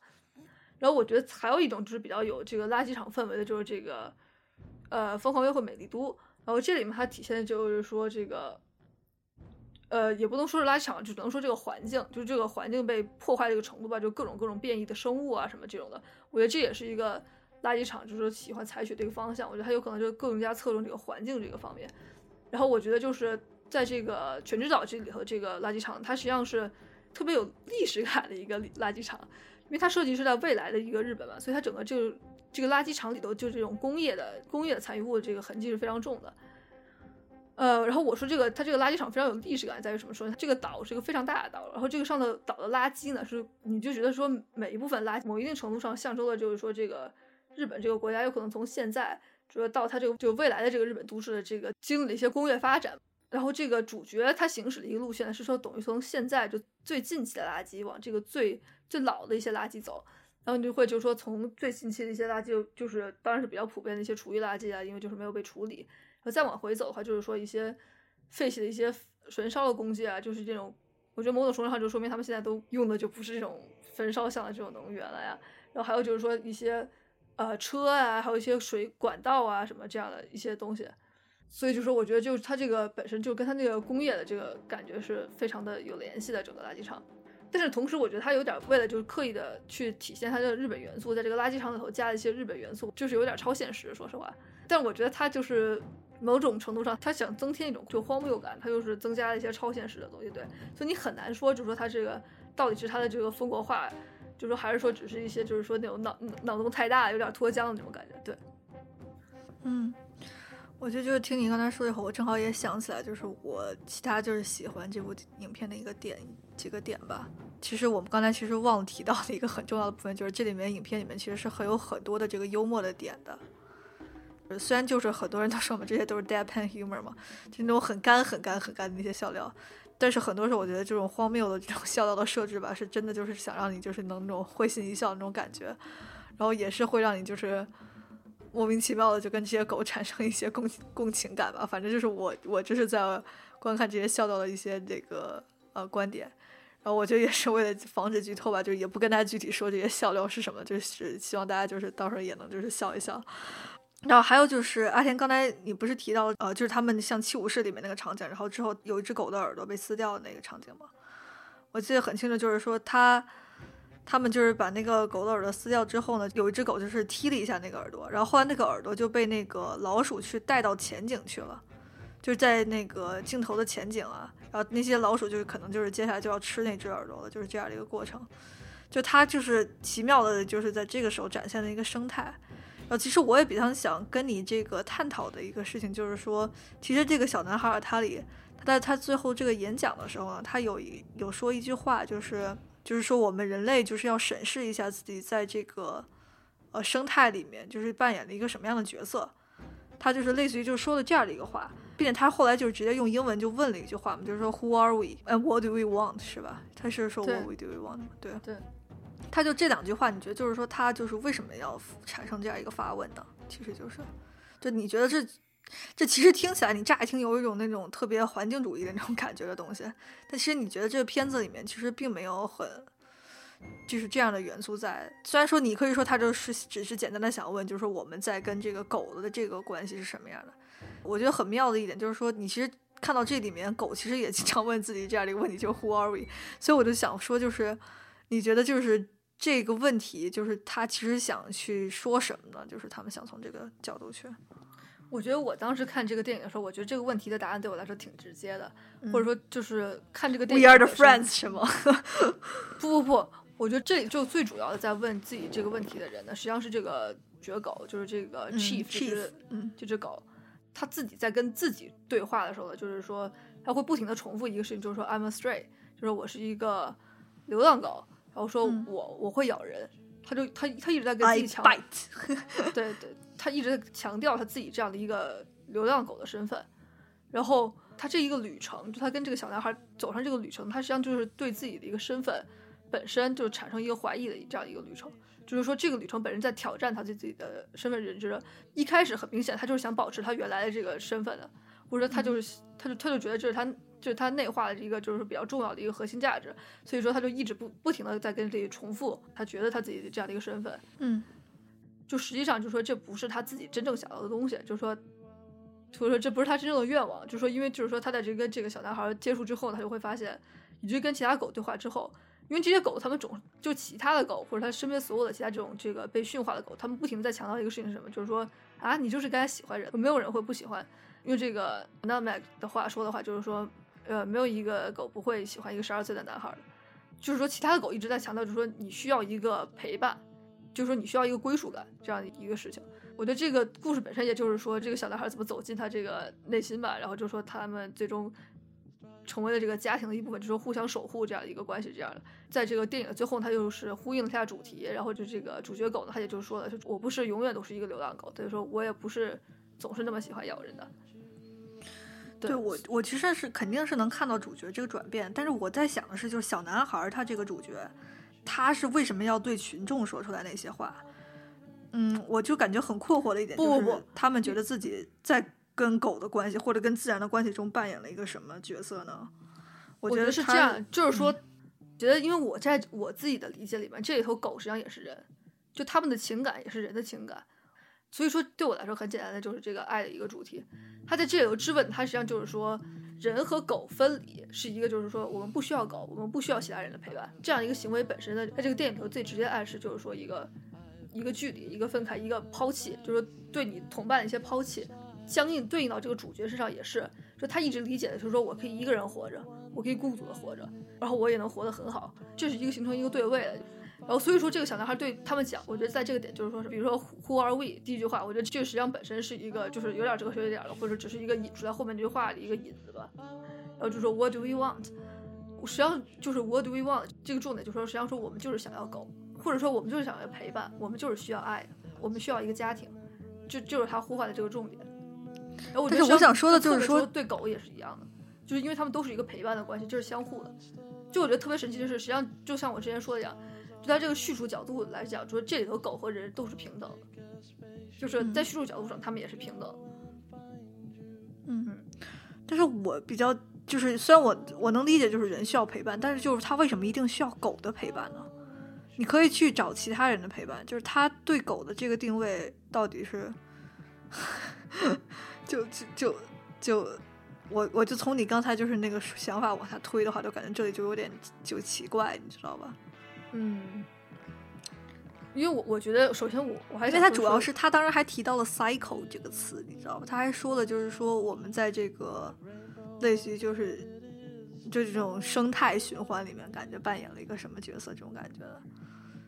S2: 然后我觉得还有一种就是比较有这个垃圾场氛围的，就是这个，呃，疯狂约会美丽都。然后这里面它体现的就是说这个，呃，也不能说是垃圾场，只能说这个环境，就是这个环境被破坏这个程度吧，就各种各种变异的生物啊什么这种的。我觉得这也是一个垃圾场，就是说喜欢采取这个方向。我觉得它有可能就更加侧重这个环境这个方面。然后我觉得就是在这个全知岛这里头，这个垃圾场它实际上是特别有历史感的一个垃圾场。因为它设计是在未来的一个日本嘛，所以它整个就这个垃圾场里头就这种工业的工业的残余物的这个痕迹是非常重的。呃，然后我说这个它这个垃圾场非常有历史感，在于什么？说这个岛是一个非常大的岛，然后这个上头岛的垃圾呢，是你就觉得说每一部分垃圾，某一定程度上象征的就是说这个日本这个国家有可能从现在，就是到它这个就未来的这个日本都市的这个经历了一些工业发展。然后这个主角他行驶的一个路线是说，等于从现在就最近期的垃圾往这个最最老的一些垃圾走，然后你就会就是说从最近期的一些垃圾，就是当然是比较普遍的一些厨余垃圾啊，因为就是没有被处理。然后再往回走的话，就是说一些废弃的一些焚烧的工具啊，就是这种，我觉得某种程度上就说明他们现在都用的就不是这种焚烧向的这种能源了呀。然后还有就是说一些呃车啊，还有一些水管道啊什么这样的一些东西。所以就说我觉得就是它这个本身就跟它那个工业的这个感觉是非常的有联系的整个垃圾场。但是同时，我觉得它有点为了就是刻意的去体现它的日本元素，在这个垃圾场里头加了一些日本元素，就是有点超现实，说实话。但我觉得它就是某种程度上，它想增添一种就荒谬感，它就是增加了一些超现实的东西，对。所以你很难说，就是说它这个到底是它的这个风格化，就说还是说只是一些就是说那种脑脑洞太大，有点脱缰的那种感觉，对。
S1: 嗯，我觉得就是听你刚才说以后，我正好也想起来，就是我其他就是喜欢这部影片的一个点几个点吧。其实我们刚才其实忘了提到的一个很重要的部分，就是这里面影片里面其实是很有很多的这个幽默的点的。虽然就是很多人都说我们这些都是 deadpan humor 嘛，就那种很干、很干、很干的那些笑料，但是很多时候我觉得这种荒谬的这种笑料的设置吧，是真的就是想让你就是能那种会心一笑那种感觉，然后也是会让你就是莫名其妙的就跟这些狗产生一些共共情感吧。反正就是我我就是在观看这些笑料的一些这个呃观点。然后我觉得也是为了防止剧透吧，就是也不跟大家具体说这些笑料是什么，就是希望大家就是到时候也能就是笑一笑。然后还有就是阿田刚才你不是提到呃，就是他们像七武士里面那个场景，然后之后有一只狗的耳朵被撕掉的那个场景吗？我记得很清楚，就是说他他们就是把那个狗的耳朵撕掉之后呢，有一只狗就是踢了一下那个耳朵，然后后来那个耳朵就被那个老鼠去带到前景去了，就是在那个镜头的前景啊。然后那些老鼠就是可能就是接下来就要吃那只耳朵了，就是这样的一个过程。就它就是奇妙的，就是在这个时候展现的一个生态。然后其实我也比较想跟你这个探讨的一个事情，就是说，其实这个小男孩他里，他在他最后这个演讲的时候呢，他有一有说一句话，就是就是说我们人类就是要审视一下自己在这个呃生态里面就是扮演了一个什么样的角色。他就是类似于就是说了这样的一个话。并且他后来就是直接用英文就问了一句话嘛，就是说 Who are we and what do we want 是吧？他是说 What we do we want 对
S2: 对，
S1: 他就这两句话，你觉得就是说他就是为什么要产生这样一个发问呢？其实就是，就你觉得这这其实听起来你乍一听有一种那种特别环境主义的那种感觉的东西，但其实你觉得这个片子里面其实并没有很就是这样的元素在。虽然说你可以说他就是只是简单的想问，就是说我们在跟这个狗的这个关系是什么样的。我觉得很妙的一点就是说，你其实看到这里面，狗其实也经常问自己这样的一个问题，就 Who are we？所以我就想说，就是你觉得就是这个问题，就是他其实想去说什么呢？就是他们想从这个角度去。
S2: 我觉得我当时看这个电影的时候，我觉得这个问题的答案对我来说挺直接的，或者说就是看这个电影。
S1: We are the friends 是吗？*laughs*
S2: 不不不，我觉得这里就最主要的在问自己这个问题的人呢，实际上是这个绝狗，就是这个 Chief，就是嗯，这只狗。他自己在跟自己对话的时候呢，就是说他会不停的重复一个事情，就是说 I'm a stray，就是我是一个流浪狗，然后说我我会咬人，他就他他一直在跟自己强，*laughs* 对对，他一直在强调他自己这样的一个流浪狗的身份，然后他这一个旅程，就他跟这个小男孩走上这个旅程，他实际上就是对自己的一个身份本身就产生一个怀疑的这样一个旅程。就是说，这个旅程本身在挑战他对自己的身份认知。一开始很明显，他就是想保持他原来的这个身份的，或者说他就是，他就他就觉得这是他，就是他内化的一个就是比较重要的一个核心价值。所以说，他就一直不不停的在跟自己重复，他觉得他自己的这样的一个身份。
S1: 嗯，
S2: 就实际上就是说，这不是他自己真正想要的东西。就是说，所以说这不是他真正的愿望。就是说，因为就是说，他在这跟这个小男孩接触之后，他就会发现，以及跟其他狗对话之后。因为这些狗，他们总就其他的狗，或者他身边所有的其他这种这个被驯化的狗，他们不停的在强调一个事情是什么？就是说啊，你就是该喜欢人，没有人会不喜欢。用这个 n a m a c 的话说的话，就是说，呃，没有一个狗不会喜欢一个十二岁的男孩的。就是说，其他的狗一直在强调，就是说你需要一个陪伴，就是说你需要一个归属感这样的一个事情。我觉得这个故事本身，也就是说这个小男孩怎么走进他这个内心吧，然后就说他们最终。成为了这个家庭的一部分，就是互相守护这样的一个关系。这样的，在这个电影的最后，他就是呼应了一下主题，然后就这个主角狗呢，他也就说了，就我不是永远都是一个流浪狗，所以说我也不是总是那么喜欢咬人的。
S1: 对我，我其实是肯定是能看到主角这个转变，但是我在想的是，就是小男孩他这个主角，他是为什么要对群众说出来那些话？嗯，我就感觉很困惑的一点，
S2: 不不不，
S1: 他们觉得自己在。跟狗的关系，或者跟自然的关系中扮演了一个什么角色呢？
S2: 我
S1: 觉得
S2: 是这样，就是说，觉得因为我在我自己的理解里面，这里头狗实际上也是人，就他们的情感也是人的情感。所以说对我来说很简单的就是这个爱的一个主题。他在这里头质问，他实际上就是说人和狗分离是一个，就是说我们不需要狗，我们不需要其他人的陪伴，这样一个行为本身呢，在这个电影里头最直接暗示就是说一个一个距离，一个分开，一个抛弃，就是对你同伴的一些抛弃。相应对应到这个主角身上也是，就他一直理解的就是说我可以一个人活着，我可以孤独的活着，然后我也能活得很好，这是一个形成一个对位的。然后所以说这个小男孩对他们讲，我觉得在这个点就是说是，比如说 Who are we？第一句话，我觉得这实际上本身是一个就是有点哲学点的，或者只是一个引出来后面这句话的一个引子吧。然后就说 What do we want？实际上就是 What do we want？这个重点就是说实际上说我们就是想要狗，或者说我们就是想要陪伴，我们就是需要爱，我们需要一个家庭，就就是他呼唤的这个重点。
S1: 但是我想说的就是
S2: 说，对狗也是一样的，就是因为他们都是一个陪伴的关系，这是相互的。就我觉得特别神奇的是，实际上就像我之前说的一样，就在这个叙述角度来讲，说这里头狗和人都是平等的，就是在叙述角度上他们也是平等。
S1: 嗯，但是我比较就是，虽然我我能理解就是人需要陪伴，但是就是他为什么一定需要狗的陪伴呢？你可以去找其他人的陪伴，就是他对狗的这个定位到底是。就就就就，我我就从你刚才就是那个想法往下推的话，就感觉这里就有点就奇怪，你知道吧？
S2: 嗯，因为我我觉得，首先我我还
S1: 因为他主要是他当时还提到了 cycle 这个词，你知道吧？他还说了，就是说我们在这个类似于就是就这种生态循环里面，感觉扮演了一个什么角色？这种感觉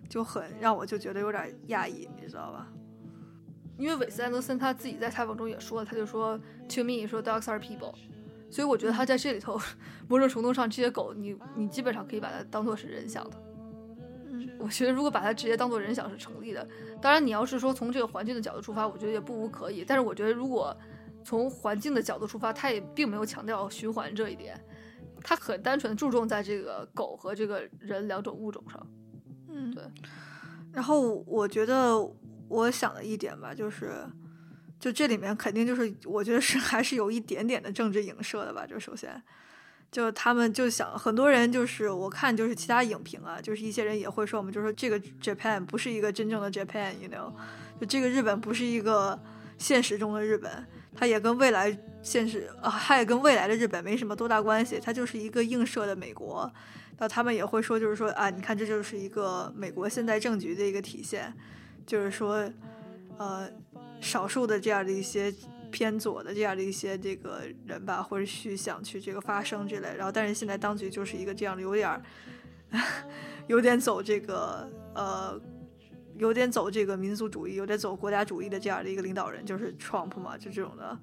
S1: 就很让我就觉得有点压抑，你知道吧？
S2: 因为韦斯安德森他自己在采访中也说了，他就说 to me 说 dogs are people，所以我觉得他在这里头 *laughs* 某种程度上，这些狗你你基本上可以把它当做是人想的。
S1: 嗯，
S2: 我觉得如果把它直接当做人想是成立的。当然，你要是说从这个环境的角度出发，我觉得也不无可以。但是我觉得如果从环境的角度出发，它也并没有强调循环这一点，它很单纯的注重在这个狗和这个人两种物种上。
S1: 嗯，
S2: 对。
S1: 然后我觉得。我想的一点吧，就是，就这里面肯定就是，我觉得是还是有一点点的政治影射的吧。就首先，就他们就想，很多人就是我看就是其他影评啊，就是一些人也会说，我们就说这个 Japan 不是一个真正的 Japan，you know，就这个日本不是一个现实中的日本，它也跟未来现实啊，它也跟未来的日本没什么多大关系，它就是一个映射的美国。那他们也会说，就是说啊，你看这就是一个美国现在政局的一个体现。就是说，呃，少数的这样的一些偏左的这样的一些这个人吧，或者去想去这个发声之类，然后但是现在当局就是一个这样的有点儿，*laughs* 有点走这个呃，有点走这个民族主义，有点走国家主义的这样的一个领导人，就是 Trump 嘛，就这种的，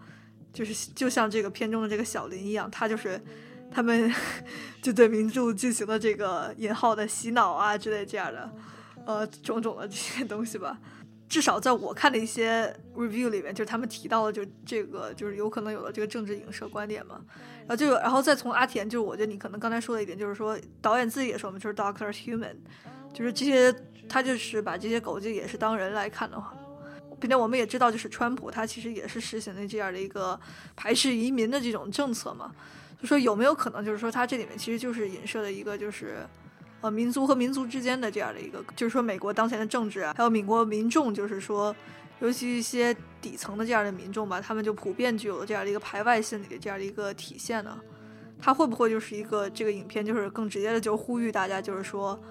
S1: 就是就像这个片中的这个小林一样，他就是他们 *laughs* 就对民众进行了这个引号的洗脑啊之类这样的。呃，种种的这些东西吧，至少在我看的一些 review 里面，就是他们提到了，就这个就是有可能有了这个政治影射观点嘛。然后就，然后再从阿田，就是我觉得你可能刚才说的一点，就是说导演自己也说嘛，就是 Doctor Human，就是这些他就是把这些狗就也是当人来看的话，并且我们也知道，就是川普他其实也是实行的这样的一个排斥移民的这种政策嘛，就说有没有可能就是说他这里面其实就是影射的一个就是。呃，民族和民族之间的这样的一个，就是说美国当前的政治啊，还有美国民众，就是说，尤其一些底层的这样的民众吧，他们就普遍具有了这样的一个排外心理的这样的一个体现呢。他会不会就是一个这个影片，就是更直接的就呼吁大家，就是说，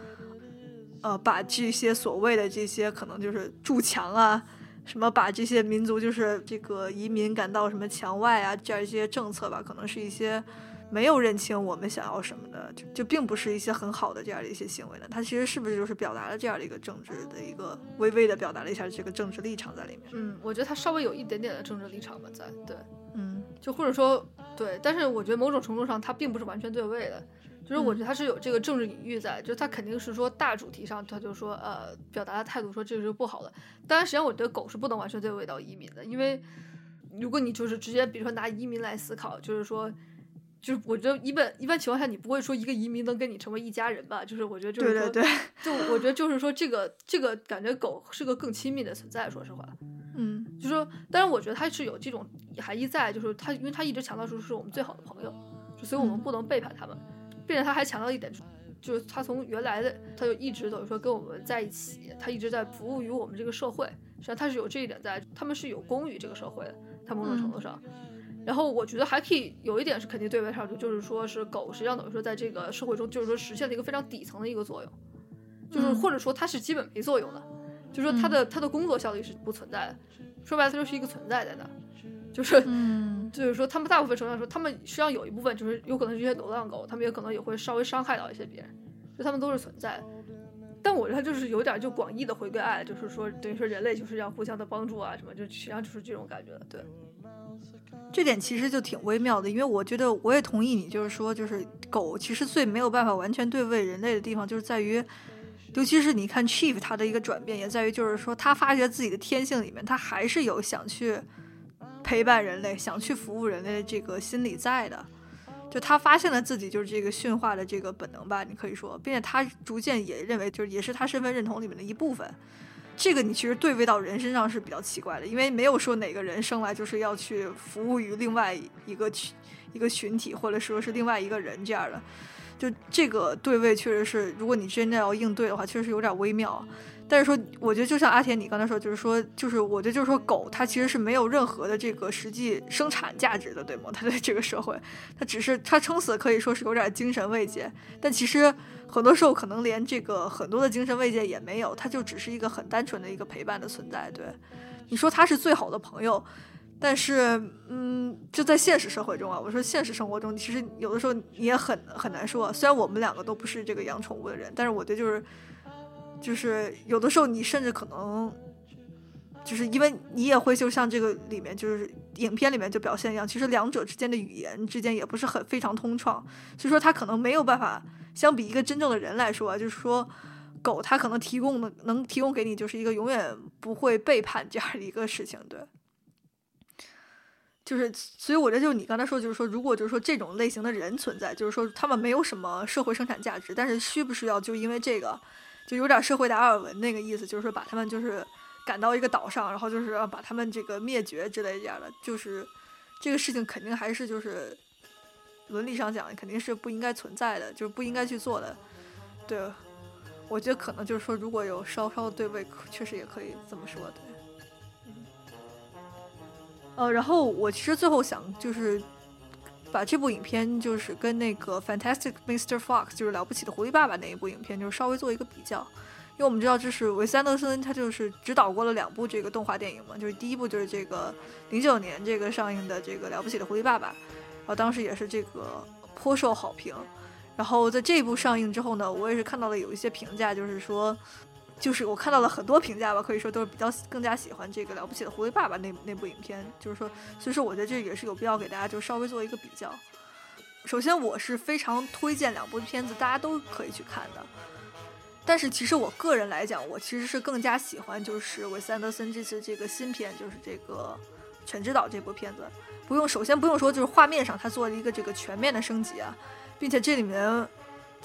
S1: 呃，把这些所谓的这些可能就是筑墙啊，什么把这些民族就是这个移民赶到什么墙外啊，这样一些政策吧，可能是一些。没有认清我们想要什么的，就就并不是一些很好的这样的一些行为呢。他其实是不是就是表达了这样的一个政治的一个微微的表达了一下这个政治立场在里面？
S2: 嗯，我觉得他稍微有一点点的政治立场吧，在对，
S1: 嗯，
S2: 就或者说对，但是我觉得某种程度上他并不是完全对位的，就是我觉得他是有这个政治隐喻在，就他肯定是说大主题上他就说呃表达的态度说这个是不好的，当然实际上我觉得狗是不能完全对位到移民的，因为如果你就是直接比如说拿移民来思考，就是说。就是我觉得一般一般情况下，你不会说一个移民能跟你成为一家人吧？就是我觉得就是说，就我觉得就是说，这个这个感觉狗是个更亲密的存在。说实话，
S1: 嗯，
S2: 就说，但是我觉得它是有这种含义在，就是它，因为它一直强调说是我们最好的朋友，所以我们不能背叛他们，并且它还强调一点，就是他从原来的他就一直等于说跟我们在一起，他一直在服务于我们这个社会，实际上他是有这一点在，他们是有功于这个社会的，他某种程度上。然后我觉得还可以有一点是肯定对位上去，就是说是狗实际上等于说在这个社会中就是说实现了一个非常底层的一个作用，就是或者说它是基本没作用的，就是说它的它的工作效率是不存在的，说白了它就是一个存在在那，就是
S1: 嗯，*laughs*
S2: 就是说他们大部分程度上说，他们实际上有一部分就是有可能是一些流浪狗，他们也可能也会稍微伤害到一些别人，就他们都是存在的。但我觉得就是有点就广义的回归爱，就是说等于说人类就是要互相的帮助啊什么，就实际上就是这种感觉的，对。
S1: 这点其实就挺微妙的，因为我觉得我也同意你，就是说，就是狗其实最没有办法完全对位人类的地方，就是在于，尤其是你看 Chief 他的一个转变，也在于就是说，他发觉自己的天性里面，他还是有想去陪伴人类、想去服务人类的这个心理在的。就他发现了自己就是这个驯化的这个本能吧，你可以说，并且他逐渐也认为，就是也是他身份认同里面的一部分。这个你其实对位到人身上是比较奇怪的，因为没有说哪个人生来就是要去服务于另外一个群一个群体，或者说是另外一个人这样的。就这个对位确实是，如果你真的要应对的话，确实有点微妙。但是说，我觉得就像阿田你刚才说，就是说，就是我觉得就是说，狗它其实是没有任何的这个实际生产价值的，对吗？*laughs* 它在这个社会，它只是它撑死可以说是有点精神慰藉，但其实很多时候可能连这个很多的精神慰藉也没有，它就只是一个很单纯的一个陪伴的存在。对，你说它是最好的朋友，但是，嗯，就在现实社会中啊，我说现实生活中，其实有的时候你也很很难说。虽然我们两个都不是这个养宠物的人，但是我觉得就是。就是有的时候，你甚至可能，就是因为你也会就像这个里面，就是影片里面就表现一样，其实两者之间的语言之间也不是很非常通畅，所以说它可能没有办法相比一个真正的人来说，就是说狗它可能提供的能提供给你就是一个永远不会背叛这样的一个事情，对。就是所以我觉得就是你刚才说，就是说如果就是说这种类型的人存在，就是说他们没有什么社会生产价值，但是需不需要就因为这个？就有点社会达尔文那个意思，就是说把他们就是赶到一个岛上，然后就是把他们这个灭绝之类这样的，就是这个事情肯定还是就是伦理上讲肯定是不应该存在的，就是不应该去做的。对，我觉得可能就是说如果有稍稍对位，确实也可以这么说。对，嗯呃，然后我其实最后想就是。把这部影片就是跟那个《Fantastic Mr. Fox》就是了不起的狐狸爸爸那一部影片，就是稍微做一个比较，因为我们知道这是韦斯安德森，他就是指导过了两部这个动画电影嘛，就是第一部就是这个零九年这个上映的这个了不起的狐狸爸爸，然后当时也是这个颇受好评，然后在这一部上映之后呢，我也是看到了有一些评价，就是说。就是我看到了很多评价吧，可以说都是比较更加喜欢这个了不起的狐狸爸爸那那部影片。就是说，所以说我觉得这也是有必要给大家就稍微做一个比较。首先，我是非常推荐两部片子，大家都可以去看的。但是，其实我个人来讲，我其实是更加喜欢就是韦斯安德森这次这个新片，就是这个《犬之岛》这部片子。不用，首先不用说，就是画面上它做了一个这个全面的升级啊，并且这里面。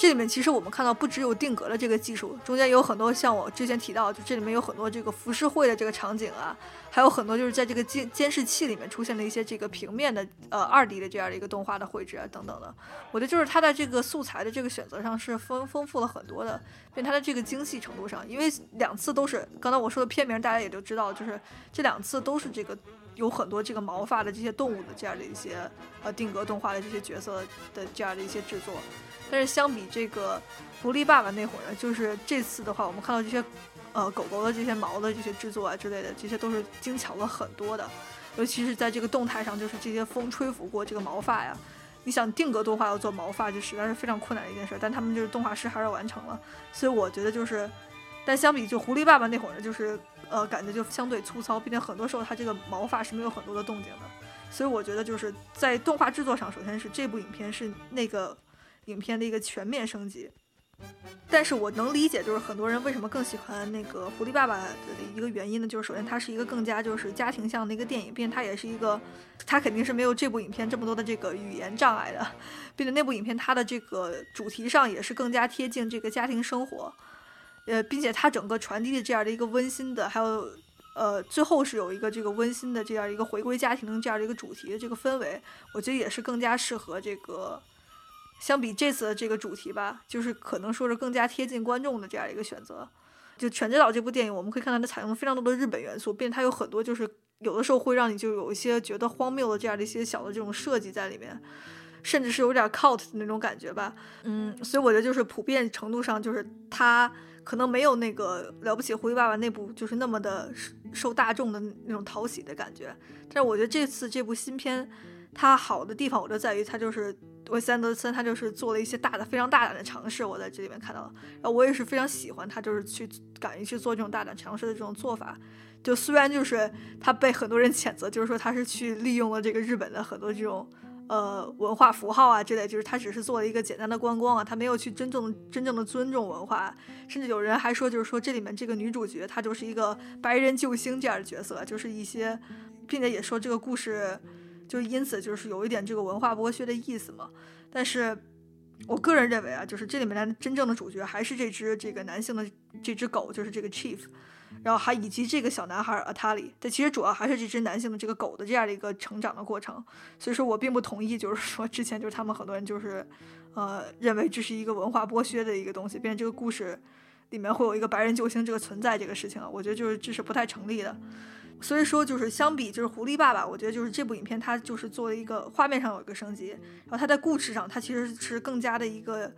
S1: 这里面其实我们看到不只有定格的这个技术，中间有很多像我之前提到，就这里面有很多这个浮世绘的这个场景啊，还有很多就是在这个监监视器里面出现了一些这个平面的呃二 D 的这样的一个动画的绘制啊等等的。我觉得就是它在这个素材的这个选择上是丰丰富了很多的，并它的这个精细程度上，因为两次都是刚才我说的片名，大家也都知道，就是这两次都是这个有很多这个毛发的这些动物的这样的一些呃定格动画的这些角色的这样的一些制作。但是相比这个狐狸爸爸那会儿呢，就是这次的话，我们看到这些，呃，狗狗的这些毛的这些制作啊之类的，这些都是精巧了很多的。尤其是在这个动态上，就是这些风吹拂过这个毛发呀，你想定格动画要做毛发，就实在是非常困难的一件事。但他们就是动画师还是完成了，所以我觉得就是，但相比就狐狸爸爸那会儿呢，就是呃，感觉就相对粗糙，并且很多时候它这个毛发是没有很多的动静的。所以我觉得就是在动画制作上，首先是这部影片是那个。影片的一个全面升级，但是我能理解，就是很多人为什么更喜欢那个《狐狸爸爸》的一个原因呢？就是首先它是一个更加就是家庭向的一个电影，并且它也是一个，它肯定是没有这部影片这么多的这个语言障碍的，并且那部影片它的这个主题上也是更加贴近这个家庭生活，呃，并且它整个传递的这样的一个温馨的，还有呃最后是有一个这个温馨的这样一个回归家庭这样的一个主题的这个氛围，我觉得也是更加适合这个。相比这次的这个主题吧，就是可能说是更加贴近观众的这样一个选择。就《犬之岛》这部电影，我们可以看到它采用了非常多的日本元素，并且它有很多就是有的时候会让你就有一些觉得荒谬的这样的一些小的这种设计在里面，甚至是有点 cult 的那种感觉吧。嗯，所以我觉得就是普遍程度上，就是它可能没有那个了不起狐狸爸爸那部就是那么的受大众的那种讨喜的感觉。但是我觉得这次这部新片，它好的地方，我就在于它就是韦斯安德森，他就是做了一些大的、非常大胆的尝试，我在这里面看到了。然后我也是非常喜欢他，就是去敢于去做这种大胆尝试的这种做法。就虽然就是他被很多人 *laughs* 谴责，就是说他是去利用了这个日本的很多这种呃文化符号啊之类，就是他只是做了一个简单的观光啊，他没有去真正真正的尊重文化。甚至有人还说，就是说这里面这个女主角她就是一个白人救星这样的角色，就是一些，并且也说这个故事。就因此，就是有一点这个文化剥削的意思嘛。但是，我个人认为啊，就是这里面的真正的主角还是这只这个男性的这只狗，就是这个 Chief，然后还以及这个小男孩 Atali。但其实主要还是这只男性的这个狗的这样的一个成长的过程。所以说我并不同意，就是 *laughs* 说之前就是他们很多人就是呃认为这是一个文化剥削的一个东西，变成这个故事里面会有一个白人救星这个存在这个事情啊，我觉得就是这是不太成立的。所以说，就是相比就是狐狸爸爸，我觉得就是这部影片它就是做了一个画面上有一个升级，然后它在故事上它其实是更加的一个，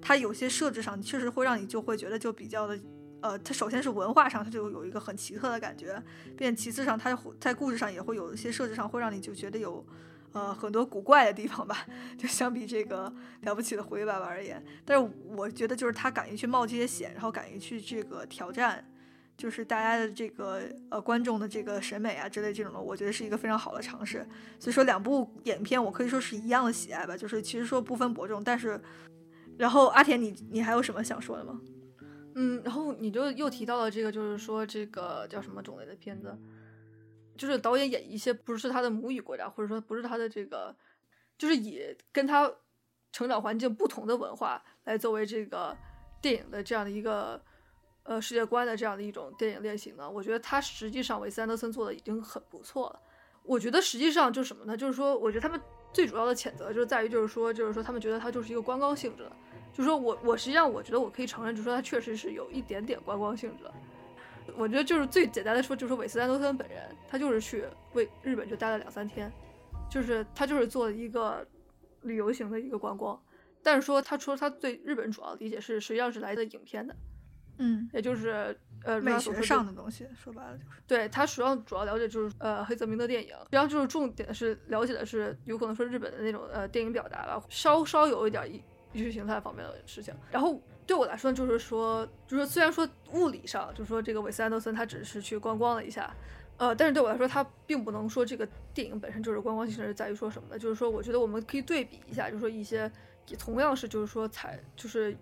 S1: 它有些设置上确实会让你就会觉得就比较的，呃，它首先是文化上它就有一个很奇特的感觉，并且其次上它在故事上也会有一些设置上会让你就觉得有，呃，很多古怪的地方吧，*laughs* 就相比这个了不起的狐狸爸爸而言，但是我觉得就是他敢于去冒这些险，然后敢于去这个挑战。就是大家的这个呃观众的这个审美啊之类这种的，我觉得是一个非常好的尝试。所以说两部影片我可以说是一样的喜爱吧，就是其实说不分伯仲。但是，然后阿田你你还有什么想说的吗？
S2: 嗯，然后你就又提到了这个，就是说这个叫什么种类的片子，就是导演演一些不是他的母语国家，或者说不是他的这个，就是以跟他成长环境不同的文化来作为这个电影的这样的一个。呃，世界观的这样的一种电影类型呢，我觉得他实际上韦斯安德森做的已经很不错了。我觉得实际上就是什么呢？就是说，我觉得他们最主要的谴责就是在于，就是说，就是说他们觉得他就是一个观光性质的。就是说我，我实际上我觉得我可以承认，就是说他确实是有一点点观光性质的。我觉得就是最简单的说，就是韦斯安德森本人，他就是去为日本就待了两三天，就是他就是做一个旅游型的一个观光。但是说他说他对日本主要理解是实际上是来自影片的。
S1: 嗯，
S2: 也就是呃
S1: 美学上的东西，说白了就是
S2: 对他主要主要了解就是呃黑泽明的电影，实际上就是重点是了解的是有可能说日本的那种呃电影表达吧，稍稍有一点意识形态方面的事情。然后对我来说就是说，就是虽然说物理上就是说这个韦斯安德森他只是去观光了一下，呃，但是对我来说他并不能说这个电影本身就是观光性质，在于说什么呢？就是说我觉得我们可以对比一下，就是说一些同样是就是说采就是。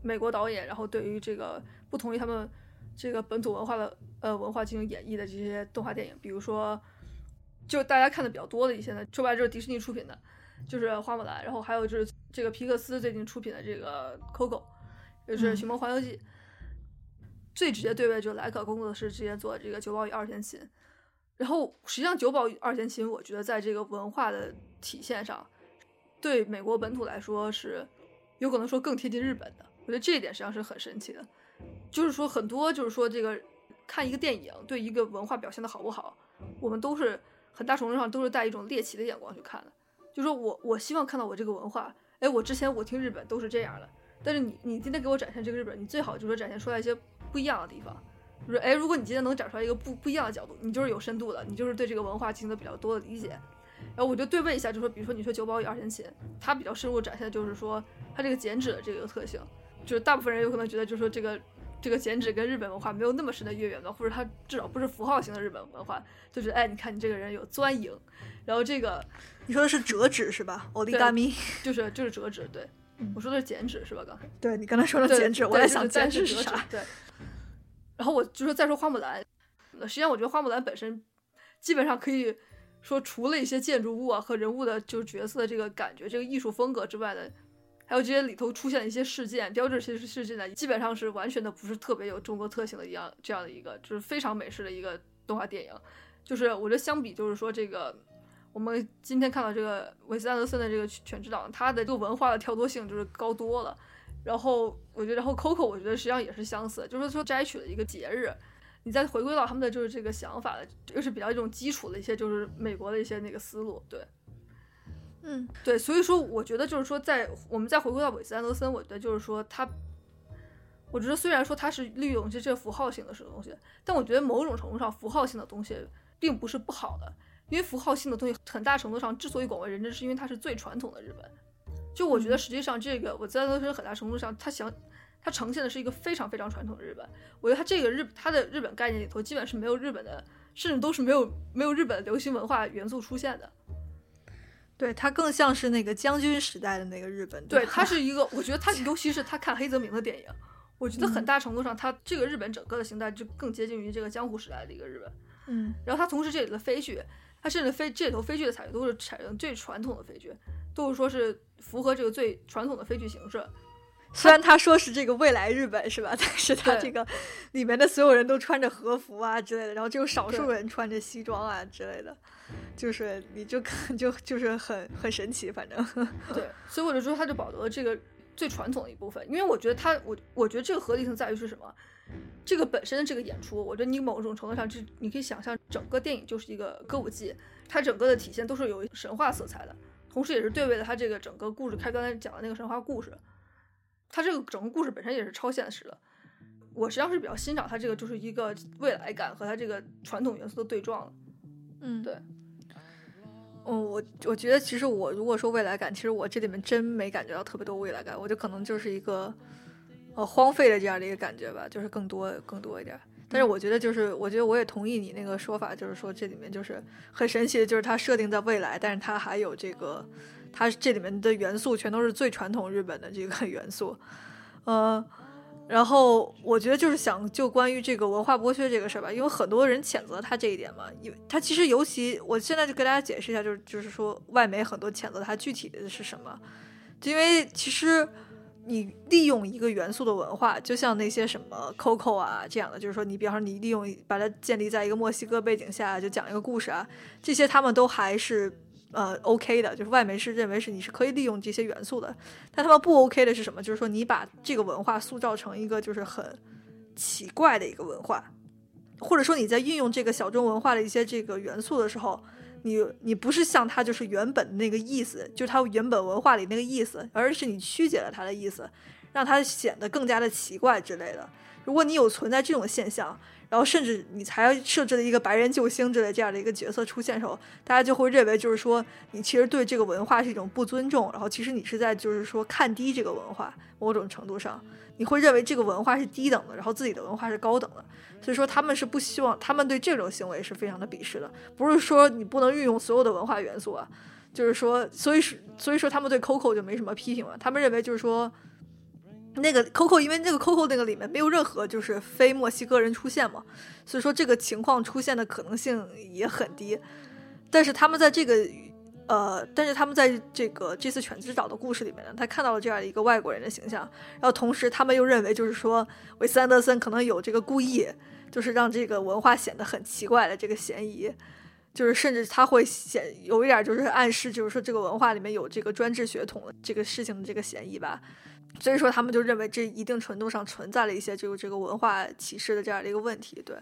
S2: 美国导演，然后对于这个不同于他们这个本土文化的呃文化进行演绎的这些动画电影，比如说，就大家看的比较多的一些呢，说白了就是迪士尼出品的，就是花木兰，然后还有就是这个皮克斯最近出品的这个 Coco，就是寻梦环游记。最直接对位就是莱可工作室直接做的这个九宝与二弦琴，然后实际上九宝与二弦琴，我觉得在这个文化的体现上，对美国本土来说是有可能说更贴近日本的。我觉得这一点实际上是很神奇的，就是说很多就是说这个看一个电影对一个文化表现的好不好，我们都是很大程度上都是带一种猎奇的眼光去看的。就说我我希望看到我这个文化，哎，我之前我听日本都是这样的，但是你你今天给我展现这个日本，你最好就是展现出来一些不一样的地方，就是哎，如果你今天能展出来一个不不一样的角度，你就是有深度的，你就是对这个文化进行的比较多的理解。然后我就对问一下，就说比如说你说九保与二弦琴，它比较深入展现的就是说它这个剪纸的这个特性。就是大部分人有可能觉得，就是说这个这个剪纸跟日本文化没有那么深的渊源吧，或者它至少不是符号型的日本文化，就是哎，你看你这个人有钻营，然后这个
S1: 你说的是折纸是吧？欧利伽米
S2: 就是就是折纸，对，我说的是剪纸是吧？刚才
S1: 对你刚才说的剪纸，我在想剪纸
S2: 是啥？对。然后我就说再说花木兰，实际上我觉得花木兰本身基本上可以说除了一些建筑物啊和人物的就是角色的这个感觉、这个艺术风格之外的。还有这些里头出现的一些事件，标志性事件呢，基本上是完全的不是特别有中国特性的一样，这样的一个就是非常美式的一个动画电影。就是我觉得相比，就是说这个我们今天看到这个韦斯安德森的这个《犬之岛》，它的这个文化的跳脱性就是高多了。然后我觉得，然后 Coco 我觉得实际上也是相似，就是说摘取了一个节日，你再回归到他们的就是这个想法的，又是比较一种基础的一些就是美国的一些那个思路，对，
S1: 嗯，
S2: 对，所以说我觉得就是说，在我们再回归到韦斯安德森，我觉得就是说他，我觉得虽然说他是利用这这符号性的什么东西，但我觉得某种程度上符号性的东西并不是不好的，因为符号性的东西很大程度上之所以广为人知，是因为它是最传统的日本。就我觉得，实际上这个我在都是很大程度上，他想，他呈现的是一个非常非常传统的日本。我觉得他这个日，他的日本概念里头，基本是没有日本的，甚至都是没有没有日本流行文化元素出现的。
S1: 对，它更像是那个将军时代的那个日本。
S2: 对，它是一个，*laughs* 我觉得他，尤其是他看黑泽明的电影，我觉得很大程度上，他这个日本整个的形态就更接近于这个江湖时代的一个日本。
S1: 嗯，
S2: 然后他同时这里的飞剧，他甚至飞这里头飞剧的采用都是采用最传统的飞剧。都是说是符合这个最传统的飞剧形式，
S1: 虽然他说是这个未来日本是吧？但是他这个里面的所有人都穿着和服啊之类的，然后只有少数人穿着西装啊之类的，就是你就看 *laughs* 就就是很很神奇，反正 *laughs*
S2: 对，所以我就说他就保留了这个最传统的一部分，因为我觉得他我我觉得这个合理性在于是什么？这个本身的这个演出，我觉得你某种程度上就你可以想象整个电影就是一个歌舞伎，它整个的体现都是有神话色彩的。同时，也是对位了它这个整个故事，开刚才讲的那个神话故事，他这个整个故事本身也是超现实的。我实际上是比较欣赏他这个，就是一个未来感和他这个传统元素的对撞。
S1: 嗯，
S2: 对。
S1: 嗯，我我觉得其实我如果说未来感，其实我这里面真没感觉到特别多未来感，我就可能就是一个呃荒废的这样的一个感觉吧，就是更多更多一点。但是我觉得，就是我觉得我也同意你那个说法，就是说这里面就是很神奇的，就是它设定在未来，但是它还有这个，它这里面的元素全都是最传统日本的这个 *laughs* 元素，呃，然后我觉得就是想就关于这个文化剥削这个事儿吧，因为很多人谴责他这一点嘛，因为他其实尤其我现在就给大家解释一下，就是就是说外媒很多谴责他具体的是什么，就因为其实。你利用一个元素的文化，就像那些什么 Coco 啊这样的，就是说你比方说你利用把它建立在一个墨西哥背景下，就讲一个故事啊，这些他们都还是呃 OK 的，就是外媒是认为是你是可以利用这些元素的。但他们不 OK 的是什么？就是说你把这个文化塑造成一个就是很奇怪的一个文化，或者说你在运用这个小众文化的一些这个元素的时候。你你不是像它就是原本那个意思，就是它原本文化里那个意思，而是你曲解了它的意思，让它显得更加的奇怪之类的。如果你有存在这种现象，然后甚至你才设置了一个白人救星之类这样的一个角色出现的时候，大家就会认为就是说你其实对这个文化是一种不尊重，然后其实你是在就是说看低这个文化，某种程度上你会认为这个文化是低等的，然后自己的文化是高等的。所以说他们是不希望，他们对这种行为是非常的鄙视的。不是说你不能运用所有的文化元素啊，就是说，所以是所以说他们对 Coco 就没什么批评了。他们认为就是说，那个 Coco 因为那个 Coco 那个里面没有任何就是非墨西哥人出现嘛，所以说这个情况出现的可能性也很低。但是他们在这个。呃，但是他们在这个这次犬之岛的故事里面呢，他看到了这样一个外国人的形象，然后同时他们又认为，就是说韦斯安德森可能有这个故意，就是让这个文化显得很奇怪的这个嫌疑，就是甚至他会显有一点就是暗示，就是说这个文化里面有这个专制血统的这个事情的这个嫌疑吧，所以说他们就认为这一定程度上存在了一些这个这个文化歧视的这样的一个问题。对，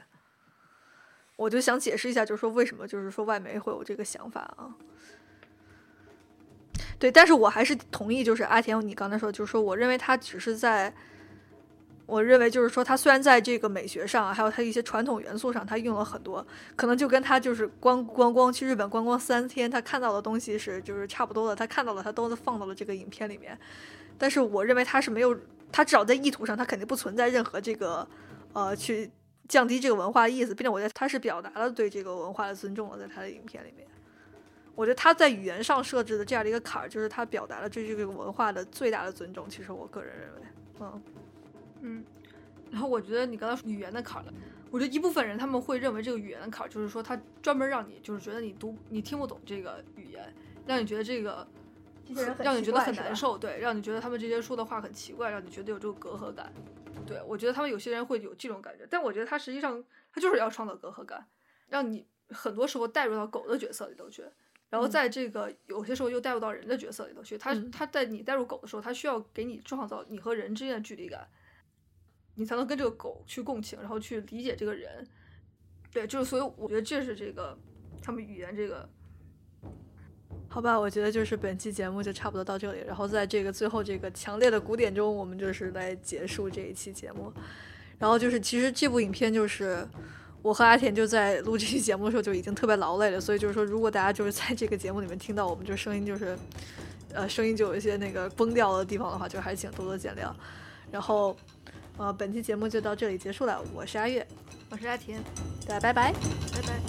S1: 我就想解释一下，就是说为什么就是说外媒会有这个想法啊。对，但是我还是同意，就是阿田，你刚才说，就是说，我认为他只是在，我认为就是说，他虽然在这个美学上，还有他一些传统元素上，他用了很多，可能就跟他就是光观光去日本观光三天，他看到的东西是就是差不多的，他看到了，他都放到了这个影片里面。但是我认为他是没有，他至少在意图上，他肯定不存在任何这个，呃，去降低这个文化意思，并且我觉得他是表达了对这个文化的尊重了，在他的影片里面。我觉得他在语言上设置的这样的一个坎儿，就是他表达了对这个文化的最大的尊重。其实我个人认为，
S2: 嗯嗯。然后我觉得你刚才说语言的坎儿了，我觉得一部分人他们会认为这个语言的坎儿就是说他专门让你就是觉得你读你听不懂这个语言，让你觉得这个让你觉得很难受，对，让你觉得他们这些说的话很奇怪，让你觉得有这个隔阂感。对我觉得他们有些人会有这种感觉，但我觉得他实际上他就是要创造隔阂感，让你很多时候带入到狗的角色里头去。然后在这个有些时候又带入到人的角色里头去。他他在你带入狗的时候，他需要给你创造你和人之间的距离感，你才能跟这个狗去共情，然后去理解这个人。对，就是所以我觉得这是这个他们语言这个。
S1: 好吧，我觉得就是本期节目就差不多到这里，然后在这个最后这个强烈的鼓点中，我们就是来结束这一期节目。然后就是其实这部影片就是我和阿田就在录这期节目的时候就已经特别劳累了，所以就是说如果大家就是在这个节目里面听到我们就声音就是呃声音就有一些那个崩掉的地方的话，就还请多多见谅。然后呃本期节目就到这里结束了，我是阿月，
S2: 我是阿田，
S1: 大家拜拜，
S2: 拜拜。